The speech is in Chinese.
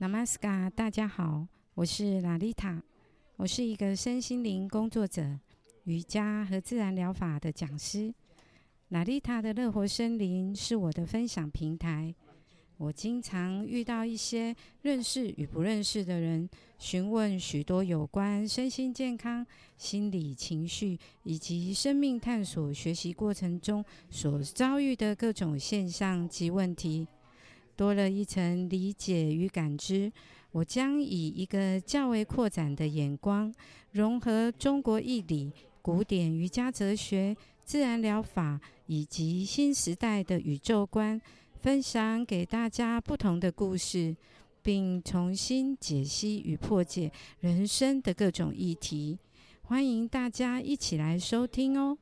Namaskar，大家好，我是拉丽塔，我是一个身心灵工作者、瑜伽和自然疗法的讲师。拉丽塔的乐活森林是我的分享平台。我经常遇到一些认识与不认识的人，询问许多有关身心健康、心理情绪以及生命探索学习过程中所遭遇的各种现象及问题。多了一层理解与感知，我将以一个较为扩展的眼光，融合中国义理、古典瑜伽哲学、自然疗法以及新时代的宇宙观，分享给大家不同的故事，并重新解析与破解人生的各种议题。欢迎大家一起来收听哦！